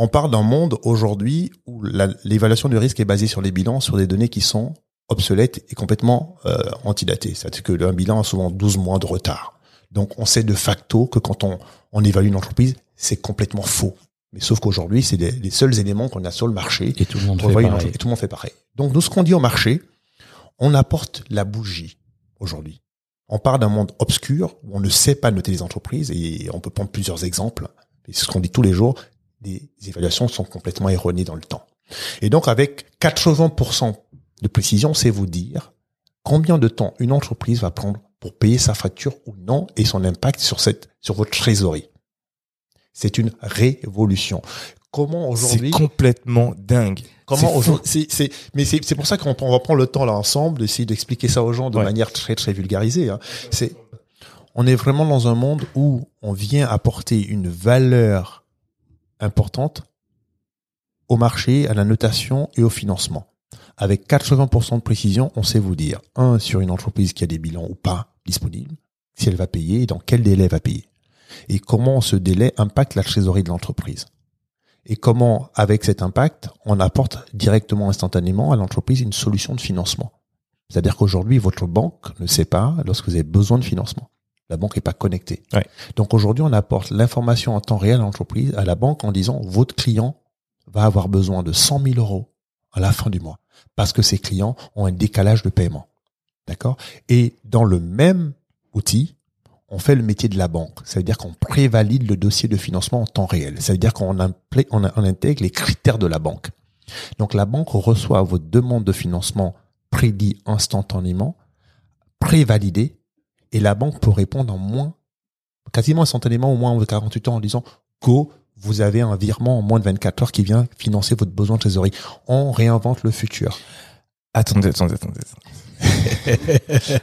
on part d'un monde aujourd'hui où l'évaluation du risque est basée sur les bilans, sur des données qui sont obsolètes et complètement euh, antidatées. C'est-à-dire que un bilan a souvent 12 mois de retard. Donc on sait de facto que quand on, on évalue une entreprise, c'est complètement faux. Mais sauf qu'aujourd'hui, c'est les, les seuls éléments qu'on a sur le marché. Et tout le monde fait pareil. Et tout le monde fait pareil. Donc nous, ce qu'on dit au marché, on apporte la bougie aujourd'hui. On part d'un monde obscur où on ne sait pas noter les entreprises et on peut prendre plusieurs exemples. C'est ce qu'on dit tous les jours. Les évaluations sont complètement erronées dans le temps. Et donc, avec 80% de précision, c'est vous dire combien de temps une entreprise va prendre pour payer sa facture ou non et son impact sur cette, sur votre trésorerie. C'est une révolution. Comment C'est aujourd'hui, complètement dingue. comment c'est aujourd'hui, c'est, c'est, mais c'est, c'est pour ça qu'on on va prendre le temps là ensemble d'essayer d'expliquer ça aux gens de Ouais. manière très très vulgarisée. hein. C'est, on est vraiment dans un monde où on vient apporter une valeur importante au marché, à la notation et au financement. Avec 80% de précision, on sait vous dire, un, sur une entreprise qui a des bilans ou pas disponibles, si elle va payer et dans quel délai elle va payer. Et comment ce délai impacte la trésorerie de l'entreprise. Et comment, avec cet impact, on apporte directement, instantanément à l'entreprise une solution de financement. C'est-à-dire qu'aujourd'hui, votre banque ne sait pas lorsque vous avez besoin de financement. La banque n'est pas connectée. Ouais. Donc aujourd'hui, on apporte l'information en temps réel à l'entreprise, à la banque, en disant votre client va avoir besoin de 100 000 euros à la fin du mois parce que ses clients ont un décalage de paiement. D'accord? Et dans le même outil, on fait le métier de la banque. Ça veut dire qu'on prévalide le dossier de financement en temps réel. Ça veut dire qu'on on intègre les critères de la banque. Donc la banque reçoit votre demande de financement prédit instantanément, prévalidé, et la banque peut répondre en moins, quasiment instantanément, au moins en 48 heures en disant Go, vous avez un virement en moins de 24 heures qui vient financer votre besoin de trésorerie. On réinvente le futur. Attendez, attendez, attendez.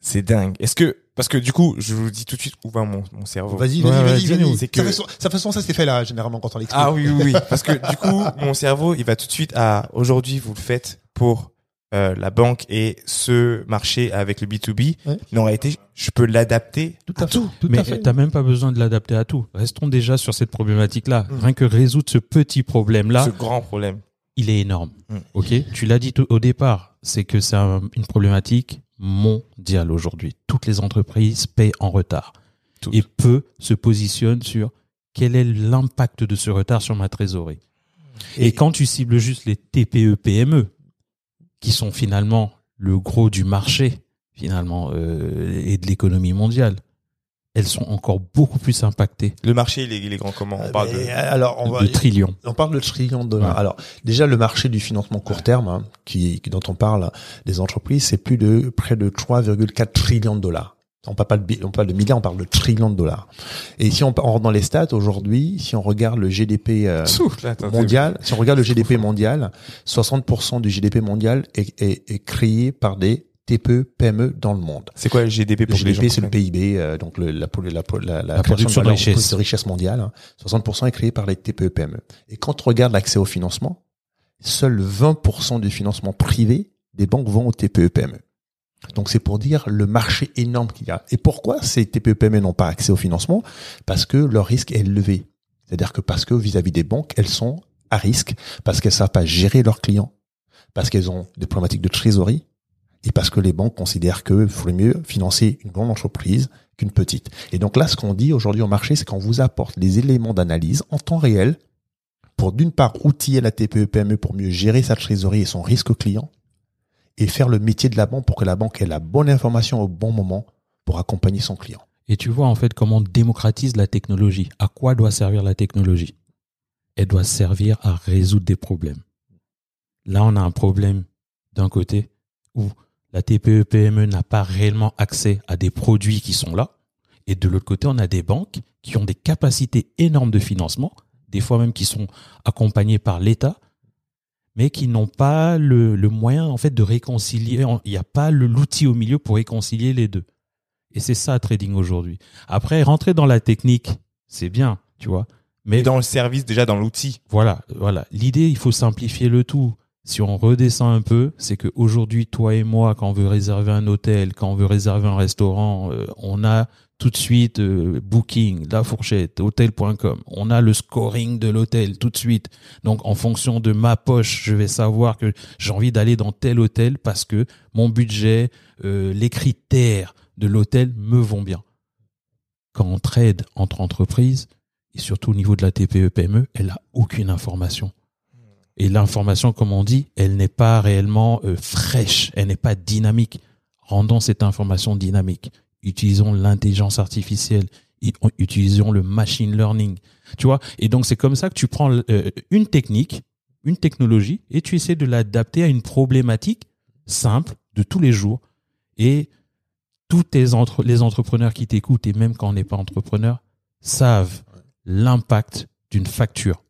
c'est dingue. Est-ce que, parce que du coup, je vous dis tout de suite où va mon, mon cerveau. Vas-y, vas-y, ouais, vas-y, c'est Ça que- fait souvent ça s'est fait là, généralement, quand on l'explique. Ah oui, oui, oui. Parce que du coup, mon cerveau, il va tout de suite à aujourd'hui, vous le faites pour euh, la banque et ce marché avec le B2B. Ouais. En réalité, je peux l'adapter tout à fait. Tout Mais t'as même pas besoin de l'adapter à tout. Restons déjà sur cette problématique-là. Mm. Rien que résoudre ce petit problème-là, ce grand problème. il est énorme. Mm. Ok, tu l'as dit tout- au départ, c'est que c'est un- une problématique mondiale aujourd'hui. Toutes les entreprises payent en retard Toutes. et peu se positionnent sur quel est l'impact de ce retard sur ma trésorerie. Et, quand tu cibles juste les TPE PME, qui sont finalement le gros du marché finalement euh, et de l'économie mondiale, elles sont encore beaucoup plus impactées Le marché, il est, il est grand comment On parle Mais, de... alors, on va, de trillions. On parle de trillions de dollars. Ouais. Alors, déjà, le marché du financement court terme, hein, qui, qui- dont on parle des entreprises, c'est plus de près de 3,4 trillions de dollars. On parle pas de, bi- on parle de milliards, on parle de trillions de dollars. Et si on, on rentre dans les stats aujourd'hui, si on regarde le GDP euh, Souffle, mondial, si on regarde le GDP mondial, 60% du GDP mondial est, est, est créé par des TPE, PME dans le monde. C'est quoi le GDP Le pour gens GDP, c'est le PIB, euh, donc le, la, la, la, la, production de valeur richesse. de richesse mondiale. hein. 60% est créé par les TPE-PME. Et quand on regarde l'accès au financement, seul 20% du financement privé des banques vont aux TPE-PME. Donc c'est pour dire le marché énorme qu'il y a. Et pourquoi ces TPE-PME n'ont pas accès au financement? Parce que leur risque est élevé. C'est-à-dire que parce que vis-à-vis des banques, elles sont à risque, parce qu'elles savent pas gérer leurs clients, parce qu'elles ont des problématiques de trésorerie, et parce que les banques considèrent qu'il faudrait mieux financer une grande entreprise qu'une petite. Et donc là, ce qu'on dit aujourd'hui au marché, c'est qu'on vous apporte les éléments d'analyse en temps réel pour d'une part outiller la TPE-PME pour mieux gérer sa trésorerie et son risque client, et faire le métier de la banque pour que la banque ait la bonne information au bon moment pour accompagner son client. Et tu vois en fait comment on démocratise la technologie. À quoi doit servir la technologie? Elle doit servir à résoudre des problèmes. Là, on a un problème d'un côté où la TPE-PME n'a pas réellement accès à des produits qui sont là. Et de l'autre côté, on a des banques qui ont des capacités énormes de financement, des fois même qui sont accompagnées par l'État, mais qui n'ont pas le, le moyen en fait de réconcilier. Il n'y a pas l'outil au milieu pour réconcilier les deux. Et c'est ça trading aujourd'hui. Après, rentrer dans la technique, c'est bien, tu vois. Mais Et dans le service, déjà dans l'outil. voilà, voilà. L'idée, il faut simplifier le tout. Si on redescend un peu, c'est qu'aujourd'hui, toi et moi, quand on veut réserver un hôtel, quand on veut réserver un restaurant, euh, on a tout de suite euh, Booking, La Fourchette, hôtel.com. On a le scoring de l'hôtel tout de suite. Donc, en fonction de ma poche, je vais savoir que j'ai envie d'aller dans tel hôtel parce que mon budget, euh, les critères de l'hôtel me vont bien. Quand on trade entre entreprises, et surtout au niveau de la TPE-PME, elle a aucune information. Et l'information, comme on dit, elle n'est pas réellement euh, fraîche, elle n'est pas dynamique. Rendons cette information dynamique. Utilisons l'intelligence artificielle, utilisons le machine learning. Tu vois? Et donc, c'est comme ça que tu prends euh, une technique, une technologie, et tu essaies de l'adapter à une problématique simple de tous les jours. Et tous tes entre, les entrepreneurs qui t'écoutent, et même quand on n'est pas entrepreneur, savent l'impact d'une facture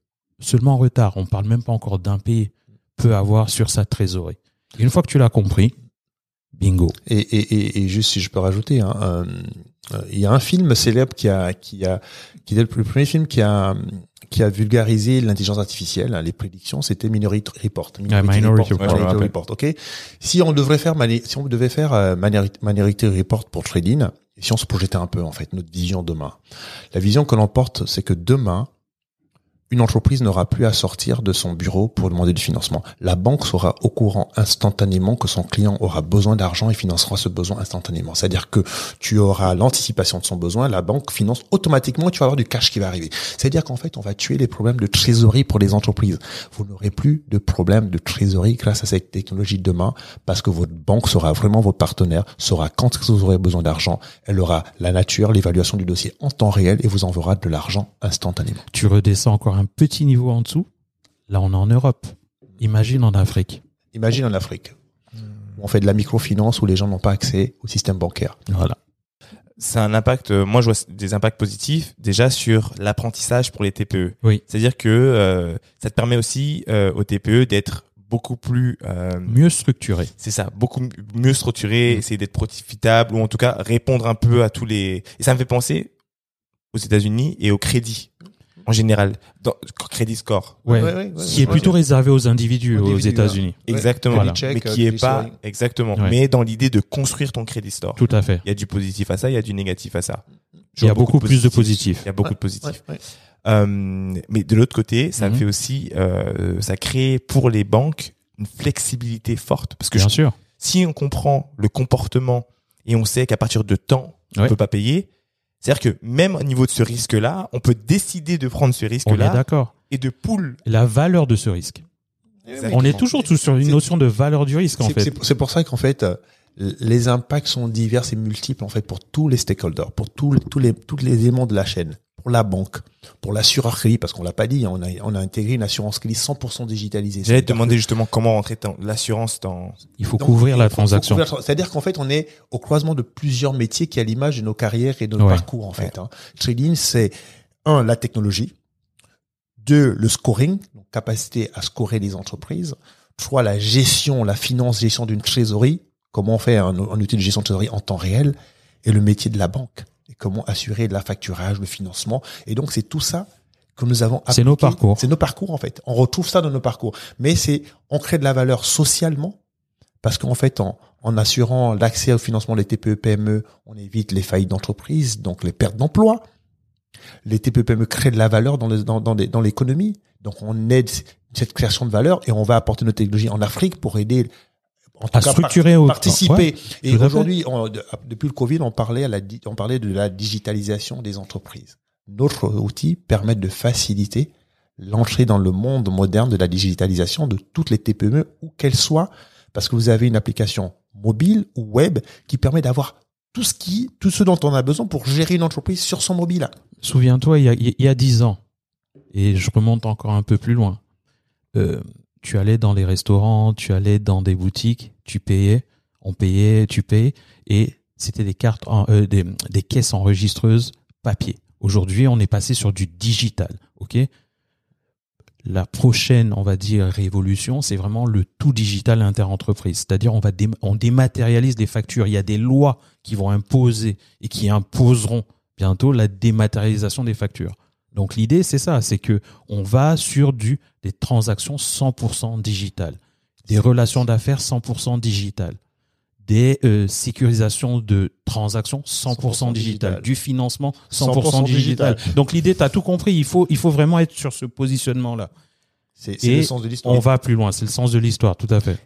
seulement en retard, on parle même pas encore d'impayé, peut avoir sur sa trésorerie. Et une fois que tu l'as compris, bingo. Et, et, et, et juste si je peux rajouter, hein, euh, il y a un film célèbre qui a, qui a, qui est le premier film qui a, qui a vulgarisé l'intelligence artificielle, hein, les prédictions, c'était Minority Report. Minority Report, rappelle. ok. Si on devrait faire, si on devait faire euh, Minority Minority Report pour trading, si on se projetait un peu en fait notre vision demain, la vision que l'on porte, c'est que demain, une entreprise n'aura plus à sortir de son bureau pour demander du financement. La banque sera au courant instantanément que son client aura besoin d'argent et financera ce besoin instantanément. C'est-à-dire que tu auras l'anticipation de son besoin, la banque finance automatiquement et tu vas avoir du cash qui va arriver. C'est-à-dire qu'en fait, on va tuer les problèmes de trésorerie pour les entreprises. Vous n'aurez plus de problème de trésorerie grâce à cette technologie de demain parce que votre banque sera vraiment votre partenaire, saura quand vous aurez besoin d'argent, elle aura la nature, l'évaluation du dossier en temps réel et vous enverra de l'argent instantanément. Tu redescends encore un petit niveau en dessous. Là, on est en Europe. Imagine en Afrique. Imagine en Afrique, où on fait de la microfinance où les gens n'ont pas accès au système bancaire. Voilà. c'est un impact. euh, moi, je vois des impacts positifs déjà sur l'apprentissage pour les TPE. Oui. C'est-à-dire que euh, ça te permet aussi euh, aux TPE d'être beaucoup plus, euh, Mieux structuré. c'est ça, beaucoup mieux structuré, Mm. essayer d'être profitable ou en tout cas répondre un peu à tous les. Et ça me fait penser aux États-Unis et au crédit en général, dans crédit score. Ouais. Ouais, ouais, ouais, qui est plutôt réservé aux individus aux Individus, États-Unis. Exactement. Check, mais euh, qui est credit pas scoring. exactement. Ouais. Mais dans l'idée de construire ton crédit store. Tout à fait. Il y a du positif à ça, il y a du négatif à ça. Il y a beaucoup plus de positifs. Il y a beaucoup Ouais, de positifs. Ouais, ouais. Euh, mais de l'autre côté, ça Mhm. fait aussi, euh, ça crée pour les banques une flexibilité forte. Parce que Bien je- sûr. si on comprend le comportement et on sait qu'à partir de temps, on peut pas payer, c'est-à-dire que même au niveau de ce risque-là, on peut décider de prendre ce On est risque-là d'accord. et de pool. La valeur de ce risque. On est toujours tout sur une notion de valeur du risque, en C'est- fait. c'est- C'est pour ça qu'en fait, euh, les impacts sont divers et multiples en fait pour tous les stakeholders, pour tous tous les tous les éléments de la chaîne, pour la banque, pour l'assureur crédit parce qu'on l'a pas dit, on a on a intégré une assurance crédit 100% digitalisée. J'allais te C'est-à-dire demander justement comment rentrer dans l'assurance dans. Il faut Donc, couvrir la transaction. C'est-à-dire qu'en fait, on est au croisement de plusieurs métiers qui à l'image de nos carrières et de nos Ouais. parcours, en fait. Hein. Trading, c'est un, la technologie. Deux, le scoring, donc capacité à scorer les entreprises. Trois, la gestion, la finance, gestion d'une trésorerie. Comment on fait un, un outil de gestion de trésorerie en temps réel. Et le métier de la banque. Et comment assurer la facturage, le financement. Et donc, c'est tout ça que nous avons C'est nos appliqué. parcours. C'est nos parcours, en fait. On retrouve ça dans nos parcours. Mais c'est, on crée de la valeur socialement parce qu'en fait, en, en assurant l'accès au financement des TPE PME, on évite les faillites d'entreprise, donc les pertes d'emploi. Les TPE PME créent de la valeur dans les- dans, dans l'économie. Donc on aide cette création de valeur et on va apporter nos technologies en Afrique pour aider en tout À cas, structurer par- participer. Ouais, et aujourd'hui, de- depuis le Covid, on parlait à la, di- on parlait de la digitalisation des entreprises. Notre outil permet de faciliter l'entrée dans le monde moderne de la digitalisation de toutes les TPE, où qu'elles soient, parce que vous avez une application mobile ou web qui permet d'avoir tout ce qui, tout ce dont on a besoin pour gérer une entreprise sur son mobile. Souviens-toi, il y a, 10 ans, et je remonte encore un peu plus loin, euh, tu allais dans les restaurants, tu allais dans des boutiques, tu payais, on payait, tu payais, et c'était des cartes, euh, des, caisses enregistreuses papier. Aujourd'hui, on est passé sur du digital, ok? La prochaine, on va dire, révolution, c'est vraiment le tout digital interentreprise. C'est-à-dire, on dématérialise les factures. Il y a des lois qui vont imposer et qui imposeront bientôt la dématérialisation des factures. Donc l'idée c'est ça, c'est que on va sur du des transactions 100% digitales. des relations d'affaires 100% digitales, des euh, sécurisations de transactions 100%, 100% digitales, digital. du financement 100%, 100% digital. digital. Donc l'idée, tu as tout compris, il faut, il faut vraiment être sur ce positionnement-là. C'est le sens de l'histoire. On va plus loin, c'est le sens de l'histoire, tout à fait.